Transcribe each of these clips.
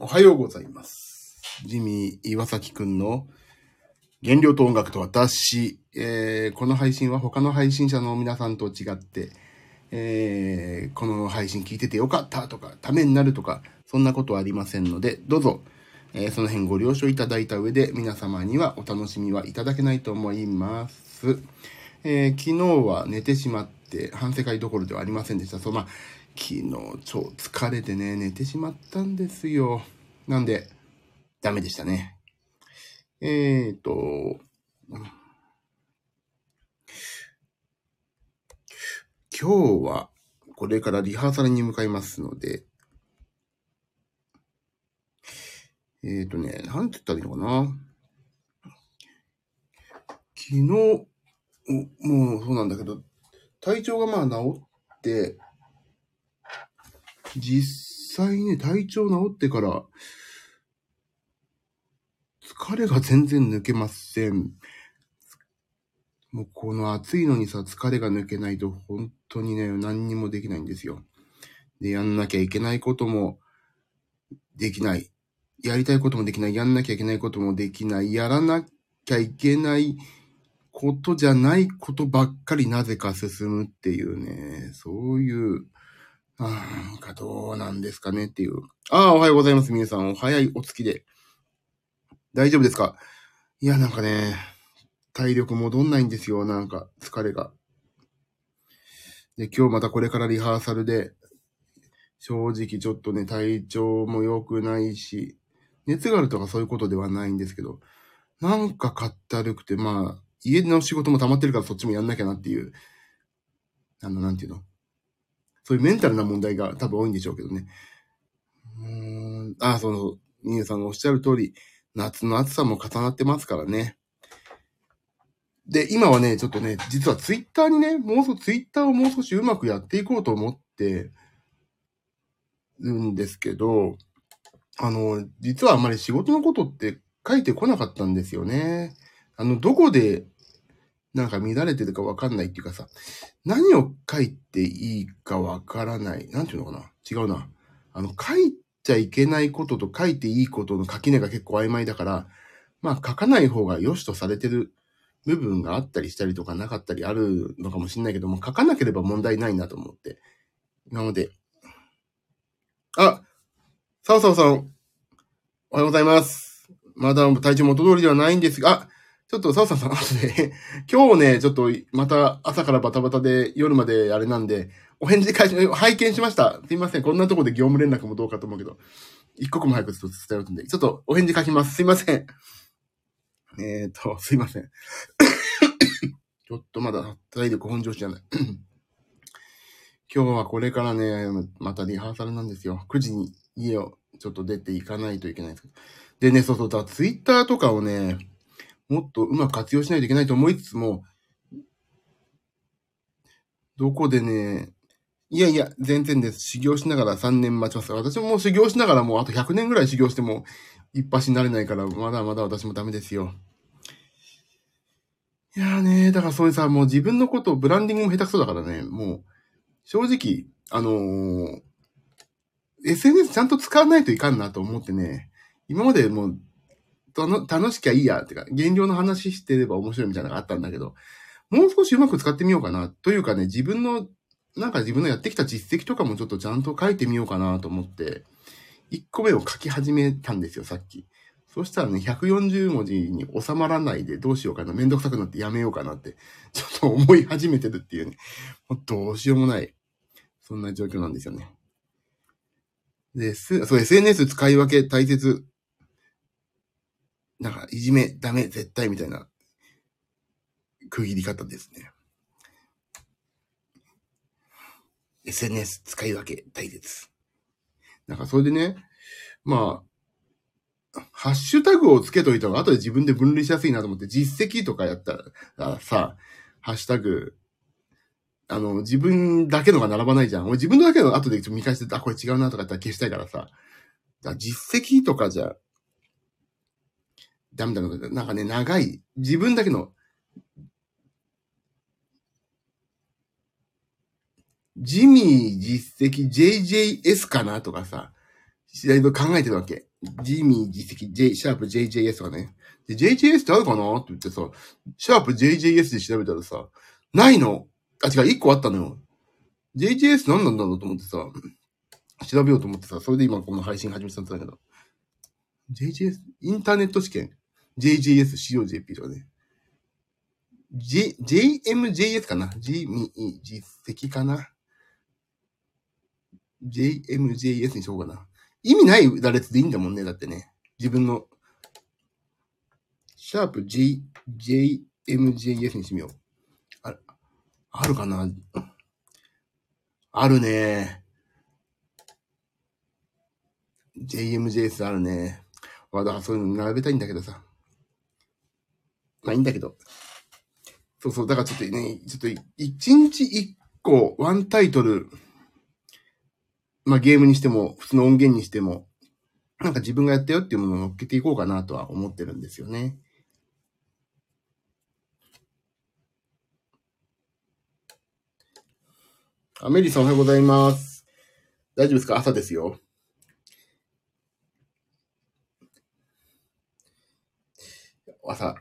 おはようございます。ジミー岩崎くんの原料と音楽と私、えーこの配信は他の配信者の皆さんと違って、えーこの配信聞いててよかったとか、ためになるとか、そんなことはありませんので、どうぞ、えーその辺ご了承いただいた上で、皆様にはお楽しみはいただけないと思います。えー昨日は寝てしまって、反省会どころではありませんでした。そう、まあ、昨日超疲れてね、寝てしまったんですよ。なんで、ダメでしたね。えーと、今日はこれからリハーサルに向かいますので、えーとね、なんて言ったらいいのかな。昨日、もうそうなんだけど、体調がまあ治って、実際ね、体調治ってから、疲れが全然抜けません。もうこの暑いのにさ、疲れが抜けないと本当にね、何にもできないんですよ。で、やんなきゃいけないこともできない。やりたいこともできない。やんなきゃいけないこともできない。やらなきゃいけないことじゃないことばっかりなぜか進むっていうね、そういう、なんかどうなんですかねっていう。ああ、おはようございます。皆さん、お早いお月で。大丈夫ですか？いや、なんかね、体力戻んないんですよ。なんか、疲れが。で、今日またこれからリハーサルで、正直ちょっとね、体調も良くないし、熱があるとかそういうことではないんですけど、なんかかったるくて、まあ、家の仕事も溜まってるからそっちもやんなきゃなっていう、あの、なんていうの？そういうメンタルな問題が多分多いんでしょうけどね。うん、あ、その、ニューさんがおっしゃる通り、夏の暑さも重なってますからね。で、今はね、ちょっとね、実はツイッターにね、もう少し、ツイッターをもう少しうまくやっていこうと思ってるんですけど、あの、実はあまり仕事のことって書いてこなかったんですよね。あの、どこで、なんか乱れてるかわかんないっていうかさ、何を書いていいかわからない。なんていうのかな違うな。あの、書いちゃいけないことと書いていいことの垣根が結構曖昧だから、まあ書かない方が良しとされてる部分があったりしたりとかなかったりあるのかもしれないけども、書かなければ問題ないなと思って。今まで。あ、サオサオさん、おはようございます。まだ体調元通りではないんですが、あ、ちょっとサオサさん、後で、今日ね、ちょっとまた朝からバタバタで夜まであれなんで、お返事返し、拝見しました。すいません。こんなとこで業務連絡もどうかと思うけど、一刻も早くちょっと伝えようとんで、ちょっとお返事書きます。すいません。えーと、すいません。ちょっとまだ体力本調子じゃない。今日はこれからね、またリハーサルなんですよ。9時に家をちょっと出ていかないといけないんですけど。でね、そうそう、だツイッターとかをね、もっとうまく活用しないといけないと思いつつも、どこでね、いやいや、全然です。修行しながら3年待ちます。私ももう修行しながらもうあと100年ぐらい修行しても一発になれないから、まだまだ私もダメですよ。いやーね、だからそういうさ、もう自分のことブランディングも下手くそだからね、もう、正直、あのー SNS ちゃんと使わないといかんなと思ってね、今までもう、楽しきゃいいや、ってか、減量の話してれば面白いみたいなのがあったんだけど、もう少しうまく使ってみようかな。というかね、自分の、なんか自分のやってきた実績とかもちょっとちゃんと書いてみようかなと思って、1個目を書き始めたんですよ、さっき。そしたらね、140文字に収まらないでどうしようかな。めんどくさくなってやめようかなって、ちょっと思い始めてるっていうね。もうどうしようもない。そんな状況なんですよね。で、す、そう、SNS 使い分け大切。なんか、いじめ、ダメ、絶対みたいな、区切り方ですね。SNS 使い分け大切。なんか、それでね、まあ、ハッシュタグをつけといた方が後で自分で分類しやすいなと思って、実績とかやったらさ、ハッシュタグ、あの、自分だけのが並ばないじゃん。俺自分だけの後で見返して、あ、これ違うなとかやったら消したいからさ。だら実績とかじゃ、ダメだな。なんかね、長い。自分だけの、ジミー実績 JJS かなとかさ、いろいろ考えてるわけ。ジミー実績、J、シャープ JJS とかね。で、JJS ってあるかなって言ってさ、シャープ JJS で調べたらさ、ないのあ、違う、1個あったのよ。JJS 何なんだろうと思ってさ、調べようと思ってさ、それで今この配信始めたんだけど。JJS、インターネット試験 ?JJS 使用 JP とかね。J、JMJS かな ?G、実績かな ?JMJS にしようかな。意味ない羅列でいいんだもんね、だってね。自分の、シャープ G、JMJS にしてみよう。ああるかな？あるね。JMJS あるね。わだ、そういうの並べたいんだけどさ。まあいいんだけど。そうそう、だからちょっとね、ちょっと一日一個、ワンタイトル、まあゲームにしても、普通の音源にしても、なんか自分がやったよっていうものを乗っけていこうかなとは思ってるんですよね。アメリさんおはようございます。大丈夫ですか？朝ですよ。朝、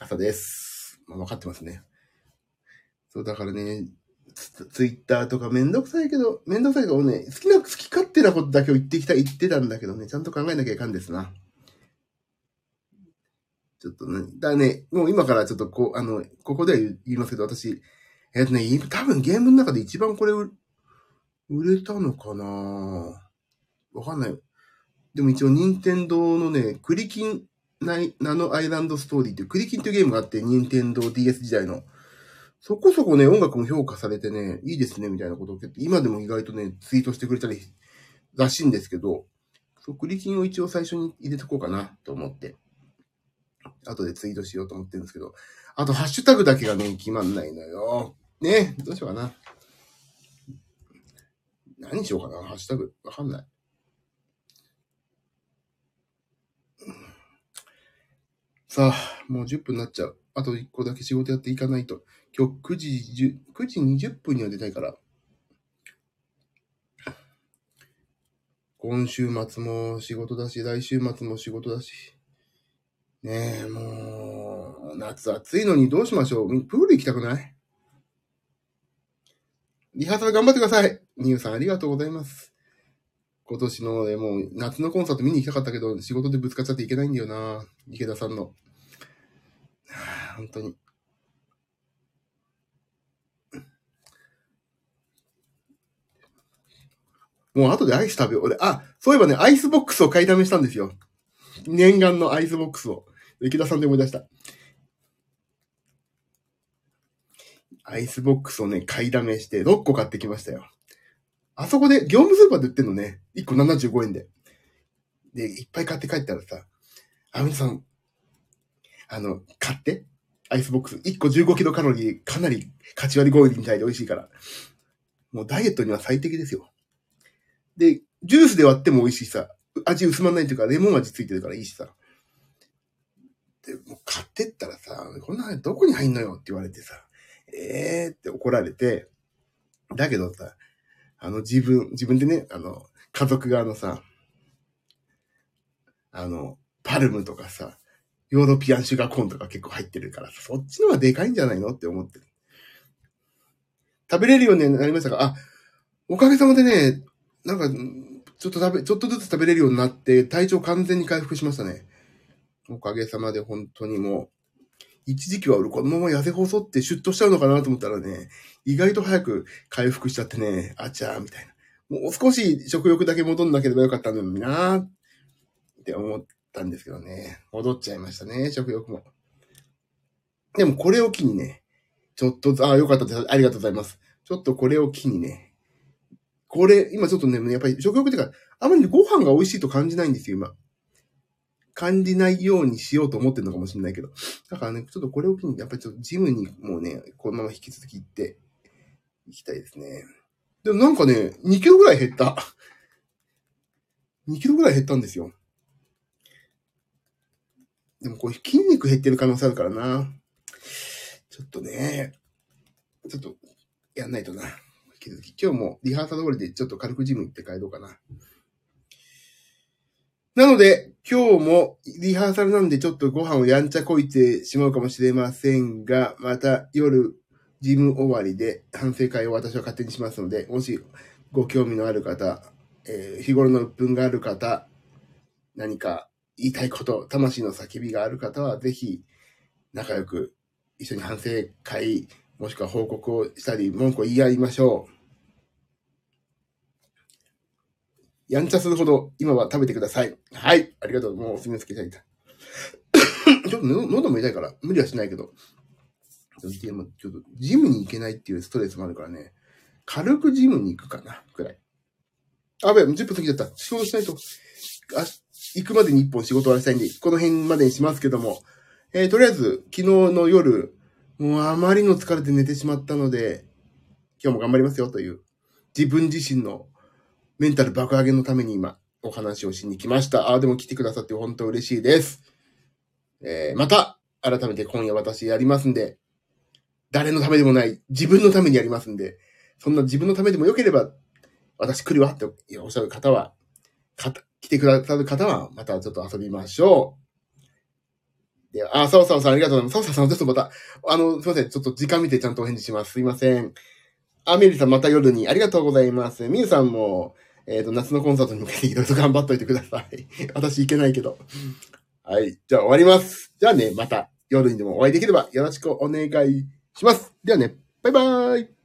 朝です。まあ、分かってますね。そう、だからね、ツツイッターとかめんどくさいけど、めんどくさいけどね、好きな、好き勝手なことだけを言ってきた、言ってたんだけどね、ちゃんと考えなきゃいかんですな。ちょっとね、だね、もう今からちょっとこう、あの、ここでは言いますけど、私、えっとね、多分ゲームの中で一番これ売れたのかなわかんない。でも一応、任天堂のね、クリキンナノアイランドストーリーっていうクリキンっていうゲームがあって、任天堂 DS 時代の。そこそこね、音楽も評価されてね、いいですね、みたいなことを今でも意外とね、ツイートしてくれたりらしいんですけど、そう、クリキンを一応最初に入れとこうかなと思って、後でツイートしようと思ってるんですけど、あと、ハッシュタグだけがね、決まんないのよ。ねどうしようかな。何しようかな、ハッシュタグ。わかんない。さあ、もう10分になっちゃう。あと1個だけ仕事やっていかないと。今日9時10、9時20分には出たいから。今週末も仕事だし、来週末も仕事だし。ねえ、もう、夏暑いのにどうしましょう。プール行きたくない？リハーサル頑張ってください。ニューさんありがとうございます。今年の、ね、もう夏のコンサート見に行きたかったけど、仕事でぶつかっちゃっていけないんだよな。池田さんの。本当に。もう後でアイス食べよう。俺、あ、そういえばね、アイスボックスを買いだめしたんですよ。念願のアイスボックスを。池田さんで思い出した。アイスボックスをね、買いだめして6個買ってきましたよ。あそこで、業務スーパーで売ってんのね。1個75円で。で、いっぱい買って帰ったらさ、あ、みさん、あの、買って。アイスボックス。1個15キロカロリー、かなりかち割り氷みたいで美味しいから。もうダイエットには最適ですよ。で、ジュースで割っても美味しいさ。味薄まんないというか、レモン味ついてるからいいしさ。で、もう買ってったらさ、こんなどこに入んのよって言われてさ。えーって怒られて、だけどさ、あの自分、自分でね、あの、家族側のさ、あの、パルムとかさ、ヨーロピアンシュガーコーンとか結構入ってるからそっちの方がでかいんじゃないのって思ってる。食べれるようになりましたが、あ、おかげさまでね、なんか、ちょっと食べ、ちょっとずつ食べれるようになって、体調完全に回復しましたね。おかげさまで本当にもう、一時期は俺このまま痩せ細ってシュッとしちゃうのかなと思ったらね、意外と早く回復しちゃってね、あちゃーみたいな。もう少し食欲だけ戻んなければよかったのになーって思ったんですけどね。戻っちゃいましたね、食欲も。でもこれを機にね、ちょっと、ああ、よかったです。ありがとうございます。ちょっとこれを機にね、これ、今ちょっとね、やっぱり食欲っていうか、あまりご飯が美味しいと感じないんですよ、今。感じないようにしようと思ってるのかもしれないけど。だからね、ちょっとこれを機に、やっぱりちょっとジムにもうね、このまま引き続き行っていきたいですね。でもなんかね、2キロぐらい減った。2キロぐらい減ったんですよ。でもこれ筋肉減ってる可能性あるからな。ちょっとね、ちょっとやんないとな。引き続き。今日もリハーサル通りでちょっと軽くジム行って帰ろうかな。なので、今日もリハーサルなんでちょっとご飯をやんちゃこいてしまうかもしれませんが、また夜、ジム終わりで反省会を私は勝手にしますので、もしご興味のある方、えー、日頃の鬱憤がある方、何か言いたいこと、魂の叫びがある方は、ぜひ仲良く一緒に反省会、もしくは報告をしたり、文句を言い合いましょう。やんちゃするほど今は食べてください。はい。ありがとう。もうお墨付けいただいた。ちょっと喉も痛いから、無理はしないけど。ちょっと、ジムに行けないっていうストレスもあるからね。軽くジムに行くかな、くらい。あ、べ、10分過ぎちゃった。仕事しないと。行くまでに1本仕事終わらせたいんで、この辺までにしますけども。えー、とりあえず、昨日の夜、もうあまりの疲れて寝てしまったので、今日も頑張りますよという、自分自身のメンタル爆上げのために今、お話をしに来ました。ああ、でも来てくださって本当嬉しいです。えー、また、改めて今夜私やりますんで、誰のためでもない、自分のためにやりますんで、そんな自分のためでもよければ、私来るわっておっしゃる方は、来てくださる方は、またちょっと遊びましょう。で、あ、そうそうさんありがとうございます。そうそうさん、ちょっとまた、あの、すいません。ちょっと時間見てちゃんとお返事します。すいません。あ、メリーさんまた夜にありがとうございます。ミュさんも、えっ、ー、と、夏のコンサートに向けていろいろ頑張っといてください。私行けないけど。はい。じゃあ終わります。じゃあね、また夜にでもお会いできればよろしくお願いします。ではね、バイバーイ